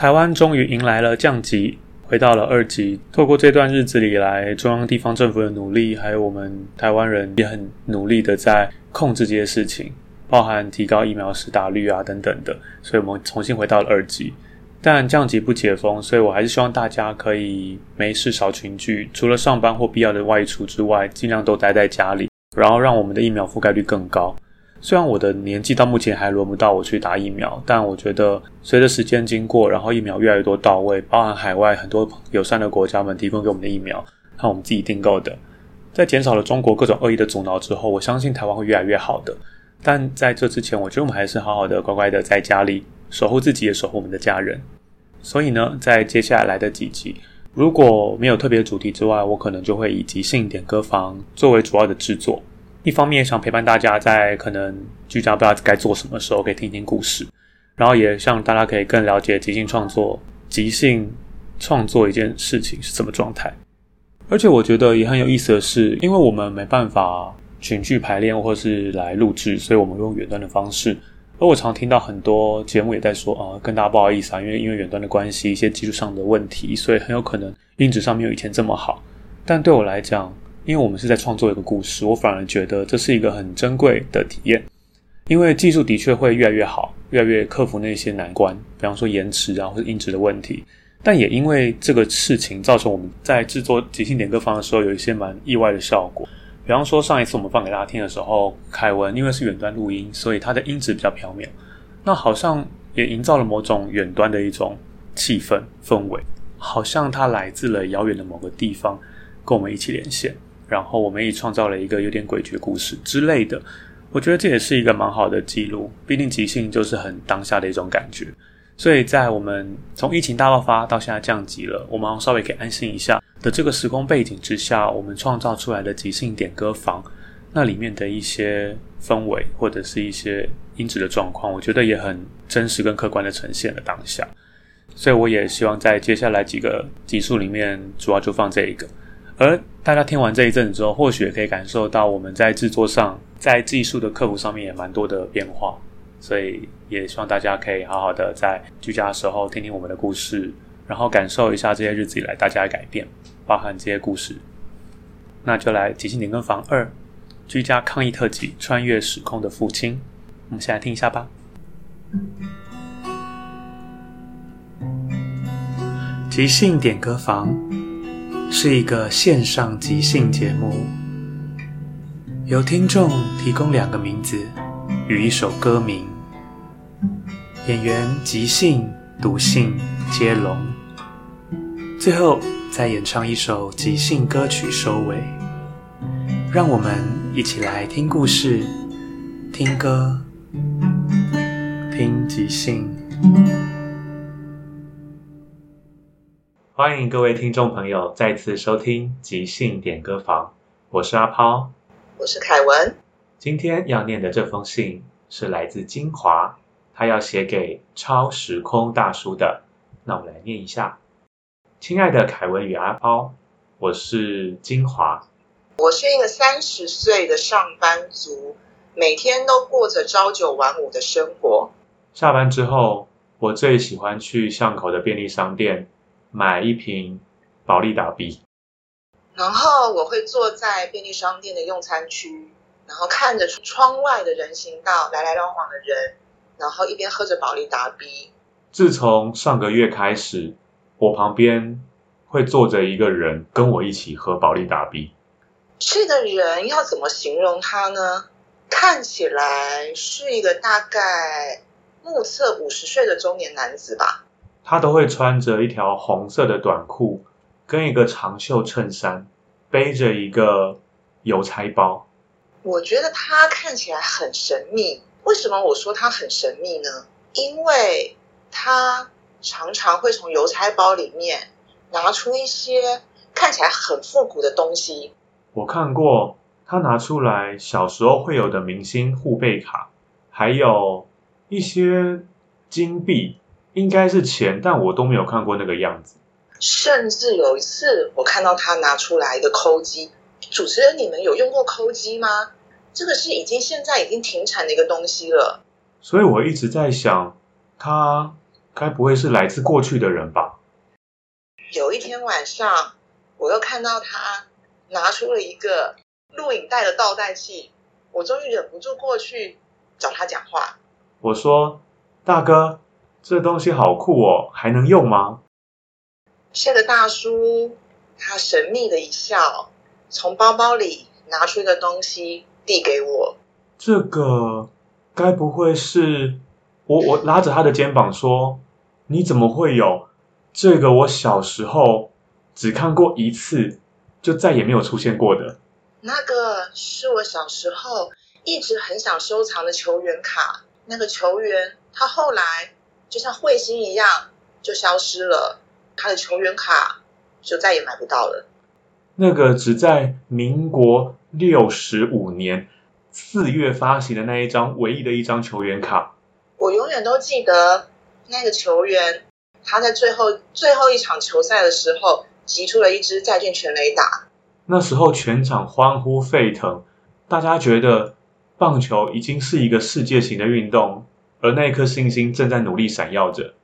台湾终于迎来了降级，回到了二级。透过这段日子里来，中央地方政府的努力，还有我们台湾人也很努力的在控制这些事情，包含提高疫苗施打率啊等等的。所以我们重新回到了二级，但降级不解封，所以我还是希望大家可以没事少群聚，除了上班或必要的外出之外，尽量都待在家里，然后让我们的疫苗覆盖率更高。虽然我的年纪到目前还轮不到我去打疫苗，但我觉得随着时间经过，然后疫苗越来越多到位，包含海外很多友善的国家们提供给我们的疫苗，和我们自己订购的，在减少了中国各种恶意的阻挠之后，我相信台湾会越来越好的。但在这之前，我觉得我们还是好好的、乖乖的在家里守护自己，也守护我们的家人。所以呢，在接下来的几集，如果没有特别主题之外，我可能就会以即兴点歌房作为主要的制作。一方面想陪伴大家在可能居家不知道该做什么时候，可以听听故事，然后也让大家可以更了解即兴创作、即兴创作一件事情是什么状态。而且我觉得也很有意思的是，因为我们没办法群聚排练或是来录制，所以我们用远端的方式。而我常听到很多节目也在说啊，跟大家不好意思啊，因为因为远端的关系，一些技术上的问题，所以很有可能音质上没有以前这么好。但对我来讲，因为我们是在创作一个故事，我反而觉得这是一个很珍贵的体验。因为技术的确会越来越好，越来越克服那些难关，比方说延迟啊或者音质的问题。但也因为这个事情，造成我们在制作即兴点歌方的时候有一些蛮意外的效果。比方说上一次我们放给大家听的时候，凯文因为是远端录音，所以他的音质比较飘渺，那好像也营造了某种远端的一种气氛氛围，好像他来自了遥远的某个地方，跟我们一起连线。然后我们也创造了一个有点诡谲故事之类的，我觉得这也是一个蛮好的记录。毕竟即兴就是很当下的一种感觉，所以在我们从疫情大爆发到现在降级了，我们稍微可以安心一下的这个时空背景之下，我们创造出来的即兴点歌房，那里面的一些氛围或者是一些音质的状况，我觉得也很真实跟客观的呈现了当下。所以我也希望在接下来几个集数里面，主要就放这一个。而大家听完这一阵子之后，或许也可以感受到我们在制作上、在技术的克服上面也蛮多的变化，所以也希望大家可以好好的在居家的时候听听我们的故事，然后感受一下这些日子以来大家的改变，包含这些故事。那就来即兴点歌房二：居家抗疫特辑，穿越时空的父亲。我们先来听一下吧。即兴点歌房。是一个线上即兴节目，由听众提供两个名字与一首歌名，演员即兴、读信接龙，最后再演唱一首即兴歌曲收尾。让我们一起来听故事、听歌、听即兴。欢迎各位听众朋友再次收听即兴点歌房，我是阿抛，我是凯文。今天要念的这封信是来自金华，他要写给超时空大叔的。那我们来念一下：亲爱的凯文与阿抛，我是金华，我是一个三十岁的上班族，每天都过着朝九晚五的生活。下班之后，我最喜欢去巷口的便利商店买一瓶保利达 B，然后我会坐在便利商店的用餐区，然后看着窗外的人行道来来往往的人，然后一边喝着保利达 B。自从上个月开始，我旁边会坐着一个人跟我一起喝保利达 B。这个人要怎么形容他呢？看起来是一个大概目测五十岁的中年男子吧。他都会穿着一条红色的短裤，跟一个长袖衬衫，背着一个邮差包。我觉得他看起来很神秘。为什么我说他很神秘呢？因为他常常会从邮差包里面拿出一些看起来很复古的东西。我看过他拿出来小时候会有的明星护贝卡，还有一些金币，应该是钱，但我都没有看过那个样子。甚至有一次，我看到他拿出来一个抠机。主持人，你们有用过抠机吗？这个是已经现在已经停产的一个东西了。所以我一直在想，他。该不会是来自过去的人吧？有一天晚上，我又看到他拿出了一个录影带的倒带器，我终于忍不住过去找他讲话。我说：“大哥，这东西好酷哦，还能用吗？”这个大叔他神秘的一笑，从包包里拿出一个东西递给我。这个该不会是……我我拉着他的肩膀说。你怎么会有这个？我小时候只看过一次，就再也没有出现过的。那个是我小时候一直很想收藏的球员卡。那个球员他后来就像彗星一样就消失了，他的球员卡就再也买不到了。那个只在民国六十五年四月发行的那一张唯一的一张球员卡，我永远都记得。那个球员，他在最后最后一场球赛的时候，击出了一支再见全垒打。那时候全场欢呼沸腾，大家觉得棒球已经是一个世界型的运动，而那一颗星星正在努力闪耀着。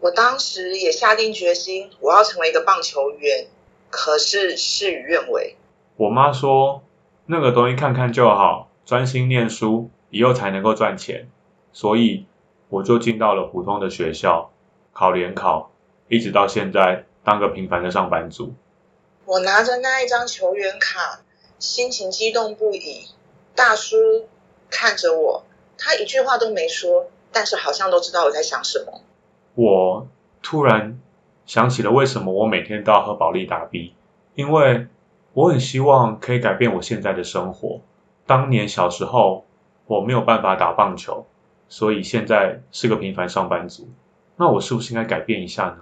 我当时也下定决心，我要成为一个棒球员，可是事与愿违。我妈说，那个东西看看就好，专心念书，以后才能够赚钱。所以。我就进到了普通的学校，考联考，一直到现在当个平凡的上班族。我拿着那一张球员卡，心情激动不已。大叔看着我，他一句话都没说，但是好像都知道我在想什么。我突然想起了为什么我每天都要喝保利达 B，因为我很希望可以改变我现在的生活。当年小时候我没有办法打棒球。所以现在是个平凡上班族，那我是不是应该改变一下呢？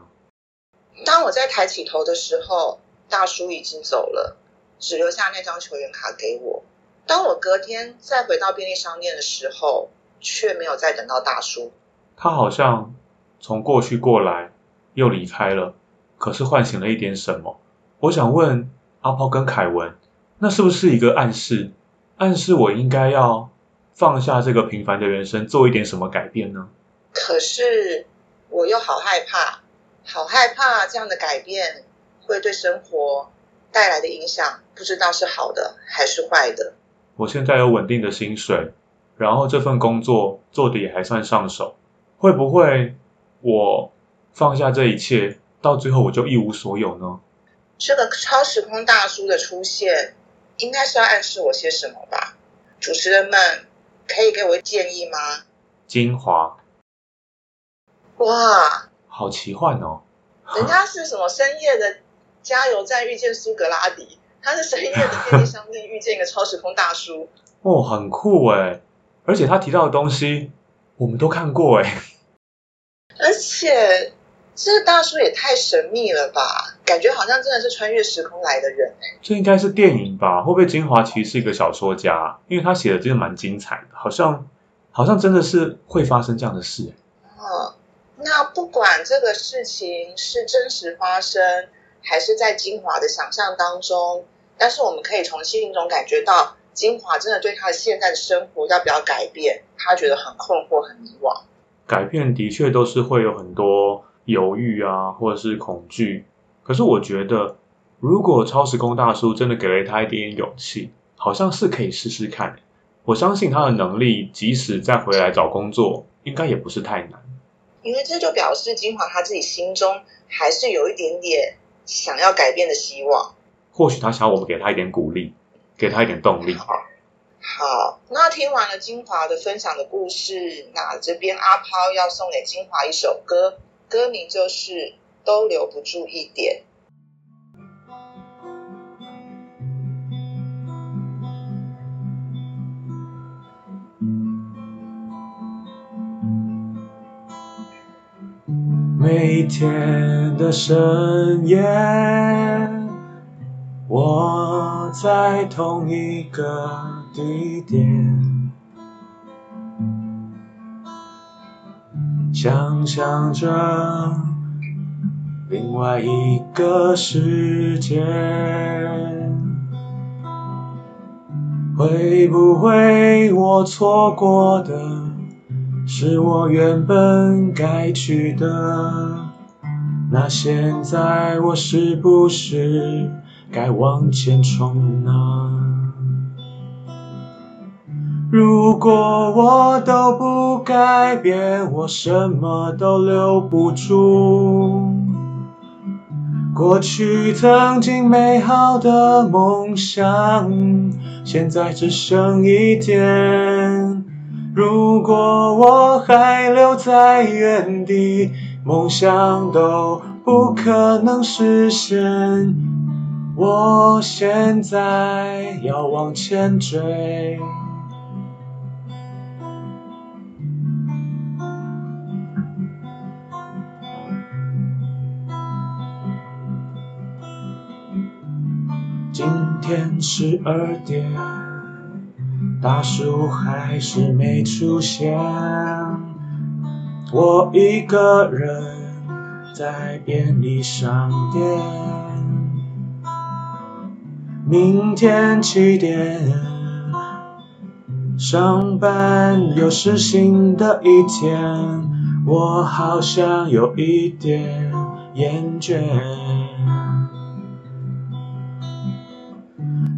当我在抬起头的时候，大叔已经走了，只留下那张球员卡给我。当我隔天再回到便利商店的时候，却没有再等到大叔。他好像从过去过来，又离开了，可是唤醒了一点什么。我想问阿炮跟凯文，那是不是一个暗示？暗示我应该要？放下这个平凡的人生，做一点什么改变呢？可是我又好害怕，好害怕这样的改变会对生活带来的影响，不知道是好的还是坏的。我现在有稳定的薪水，然后这份工作做的也还算上手，会不会我放下这一切，到最后我就一无所有呢？这个超时空大叔的出现，应该是要暗示我些什么吧？主持人们。可以给我建议吗？精华，哇，好奇幻哦！人家是什么深夜的加油站遇见苏格拉底，他是深夜的便利商店遇见一个超时空大叔。哦，很酷哎！而且他提到的东西我们都看过哎。而且这大叔也太神秘了吧，感觉好像真的是穿越时空来的人哎。这应该是电影吧？会不会金华其实是一个小说家？因为他写的真的蛮精彩的，好像好像真的是会发生这样的事。哦，那不管这个事情是真实发生，还是在金华的想象当中，但是我们可以从信中感觉到，金华真的对他的现在的生活要不要改变，他觉得很困惑、很迷惘。改变的确都是会有很多。犹豫啊，或者是恐惧。可是我觉得，如果超时空大叔真的给了他一点点勇气，好像是可以试试看。我相信他的能力，即使再回来找工作，应该也不是太难。因为这就表示金华他自己心中还是有一点点想要改变的希望。或许他想要我们给他一点鼓励，给他一点动力。好，那听完了金华的分享的故事，那这边阿抛要送给金华一首歌。歌名就是都留不住一点。每天的深夜，我在同一个地点。想象着另外一个世界，会不会我错过的是我原本该去的？那现在我是不是该往前冲呢？如果我都不改变，我什么都留不住。过去曾经美好的梦想，现在只剩一点。如果我还留在原地，梦想都不可能实现。我现在要往前追。今天十二点，大叔还是没出现。我一个人在便利商店。明天七点上班，又是新的一天，我好像有一点厌倦。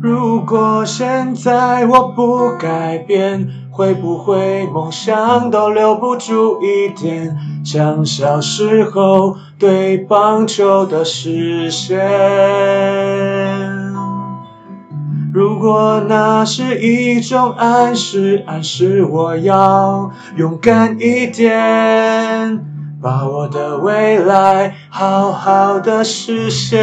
如果现在我不改变，会不会梦想都留不住一点，像小时候对棒球的视线？如果那是一种暗示，暗示我要勇敢一点，把我的未来好好的实现。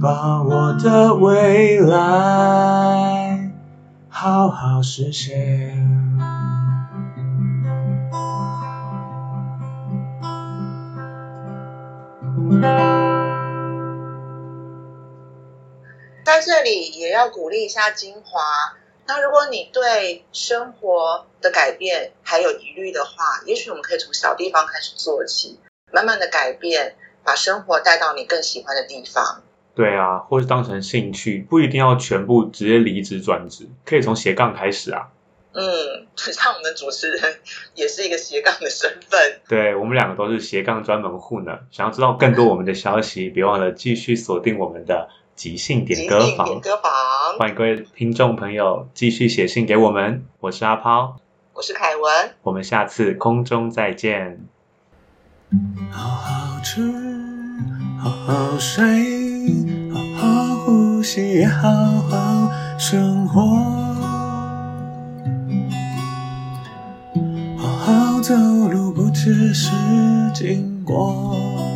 把我的未来好好实现。在这里也要鼓励一下金华。那如果你对生活的改变还有疑虑的话，也许我们可以从小地方开始做起，慢慢的改变，把生活带到你更喜欢的地方。对啊，或是当成兴趣，不一定要全部直接离职转职，可以从斜杠开始啊。嗯，像我们的主持人也是一个斜杠的身份。对我们两个都是斜杠专门户呢。想要知道更多我们的消息，别忘了继续锁定我们的即兴点歌房。点歌房，欢迎各位听众朋友继续写信给我们。我是阿抛，我是凯文，我们下次空中再见。好好吃，好好睡。好好呼吸，也好好生活。好好走路，不只是经过。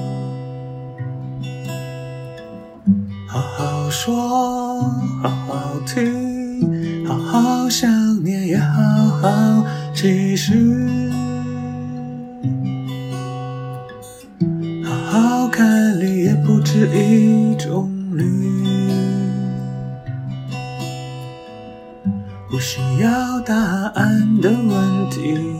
说好好听好好想念也好好继续好好看你也不止一种绿。不需要答案的问题。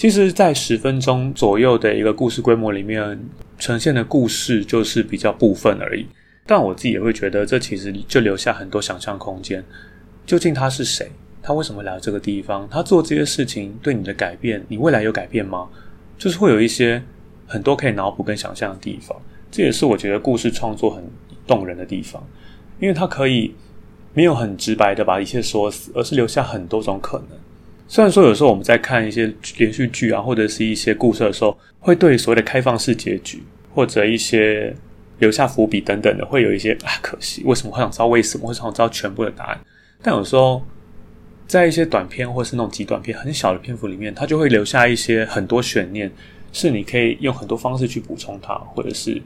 其实，在十分钟左右的一个故事规模里面，呈现的故事就是比较部分而已。但我自己也会觉得，这其实就留下很多想象空间。究竟他是谁？他为什么来到这个地方？他做这些事情对你的改变，你未来有改变吗？就是会有一些很多可以脑补跟想象的地方。这也是我觉得故事创作很动人的地方，因为它可以没有很直白的把一切说死，而是留下很多种可能。虽然说有时候我们在看一些连续剧啊，或者是一些故事的时候，会对所谓的开放式结局或者一些留下伏笔等等的，会有一些啊可惜，为什么会想知道为什么，会想知道全部的答案？但有时候在一些短片或是那种极短片很小的篇幅里面，它就会留下一些很多悬念，是你可以用很多方式去补充它，或者是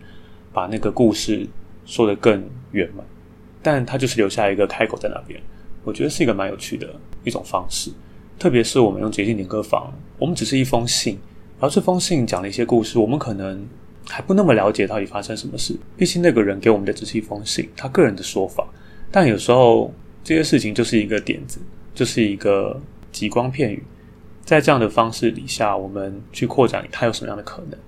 把那个故事说得更圆满。但它就是留下一个开口在那边，我觉得是一个蛮有趣的一种方式。特别是我们用捷径点歌房，我们只是一封信，然后这封信讲了一些故事，我们可能还不那么了解到底发生什么事。毕竟那个人给我们的只是一封信，他个人的说法。但有时候这些事情就是一个点子，就是一个极光片语，在这样的方式底下，我们去扩展它有什么样的可能？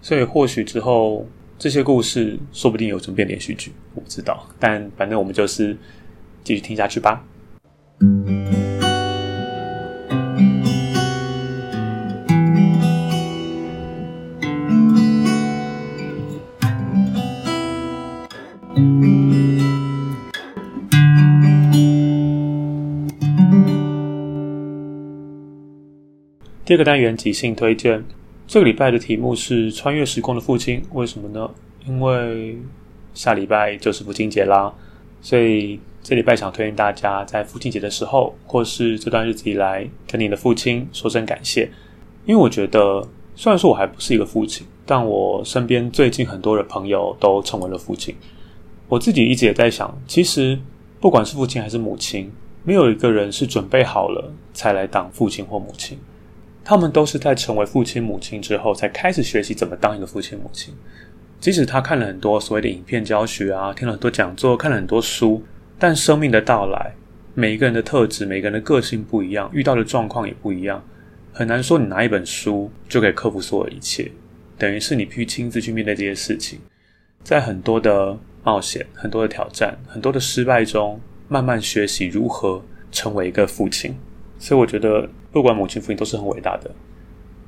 所以或许之后这些故事说不定有成变连续剧，我不知道。但反正我们就是继续听下去吧。这个单元即兴推荐，这个礼拜的题目是穿越时空的父亲。为什么呢？因为下礼拜就是父亲节啦，所以这礼拜想推荐大家在父亲节的时候，或是这段日子以来，跟你的父亲说声感谢。因为我觉得，虽然说我还不是一个父亲，但我身边最近很多的朋友都成为了父亲。我自己一直也在想，其实不管是父亲还是母亲，没有一个人是准备好了才来当父亲或母亲。他们都是在成为父亲母亲之后，才开始学习怎么当一个父亲母亲。即使他看了很多所谓的影片教学啊，听了很多讲座，看了很多书，但生命的到来，每一个人的特质，每个人的个性不一样，遇到的状况也不一样，很难说你拿一本书就可以克服所有一切。等于是你必须亲自去面对这些事情，在很多的冒险、很多的挑战、很多的失败中，慢慢学习如何成为一个父亲。所以我觉得。不管母亲、父亲都是很伟大的，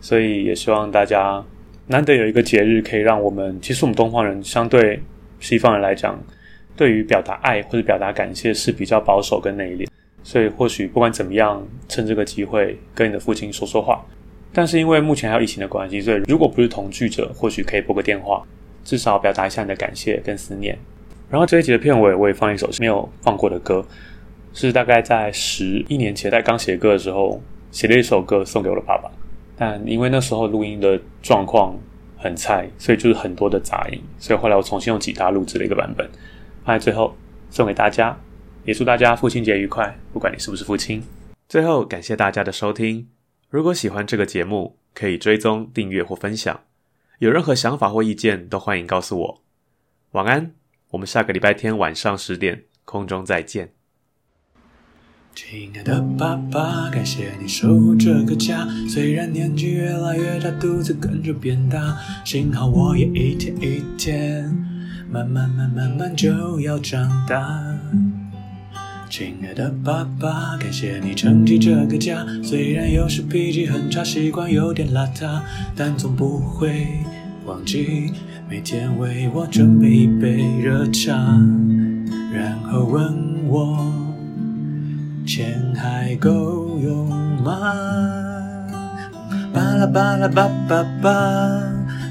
所以也希望大家难得有一个节日，可以让我们，其实我们东方人相对西方人来讲，对于表达爱或者表达感谢是比较保守跟内敛，所以或许不管怎么样，趁这个机会跟你的父亲说说话。但是因为目前还有疫情的关系，所以如果不是同居者，或许可以拨个电话，至少表达一下你的感谢跟思念。然后这一集的片尾，我也放一首没有放过的歌，是大概在十一年前在刚写歌的时候。写了一首歌送给我的爸爸，但因为那时候录音的状况很菜，所以就是很多的杂音，所以后来我重新用吉他录制了一个版本，放在最后送给大家，也祝大家父亲节愉快，不管你是不是父亲。最后感谢大家的收听，如果喜欢这个节目，可以追踪、订阅或分享，有任何想法或意见都欢迎告诉我。晚安，我们下个礼拜天晚上十点空中再见。亲爱的爸爸，感谢你守护这个家。虽然年纪越来越大，肚子跟着变大，幸好我也一天一天，慢慢慢慢慢就要长大。亲爱的爸爸，感谢你撑起这个家。虽然有时脾气很差，习惯有点邋遢，但总不会忘记每天为我准备一杯热茶，然后问我。钱还够用吗？巴拉巴拉巴巴巴。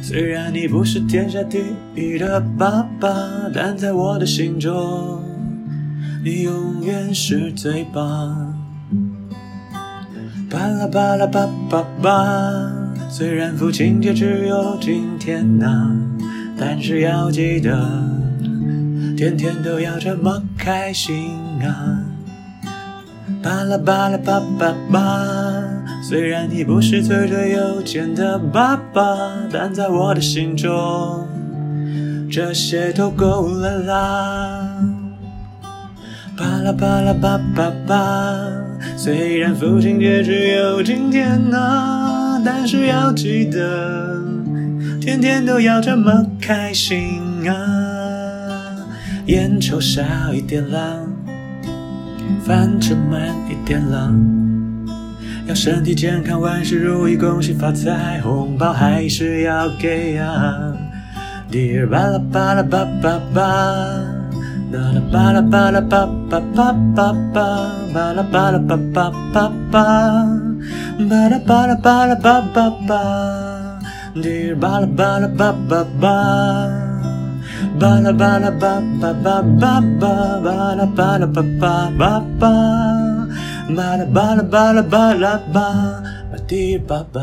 虽然你不是天下第一的爸爸，但在我的心中，你永远是最棒。巴拉巴拉巴巴巴。虽然父亲节只有今天呐，但是要记得。天天都要这么开心啊！巴拉巴拉巴巴巴，虽然你不是最最有钱的爸爸，但在我的心中，这些都够了啦。巴拉巴拉巴巴巴，虽然父亲节只有今天啊，但是要记得，天天都要这么开心啊！烟抽少一点啦，饭吃慢一点啦，要身体健康，万事如意，恭喜发财，红包还是要给啊！Dear 巴拉巴拉巴巴巴。巴拉巴拉巴拉巴巴巴巴巴，巴拉巴拉巴巴巴巴，巴拉巴拉巴拉巴巴巴，滴巴拉巴拉巴巴巴，巴拉巴拉巴巴巴巴巴，巴拉巴拉巴巴巴巴，巴拉巴拉巴拉巴拉巴，巴滴巴巴。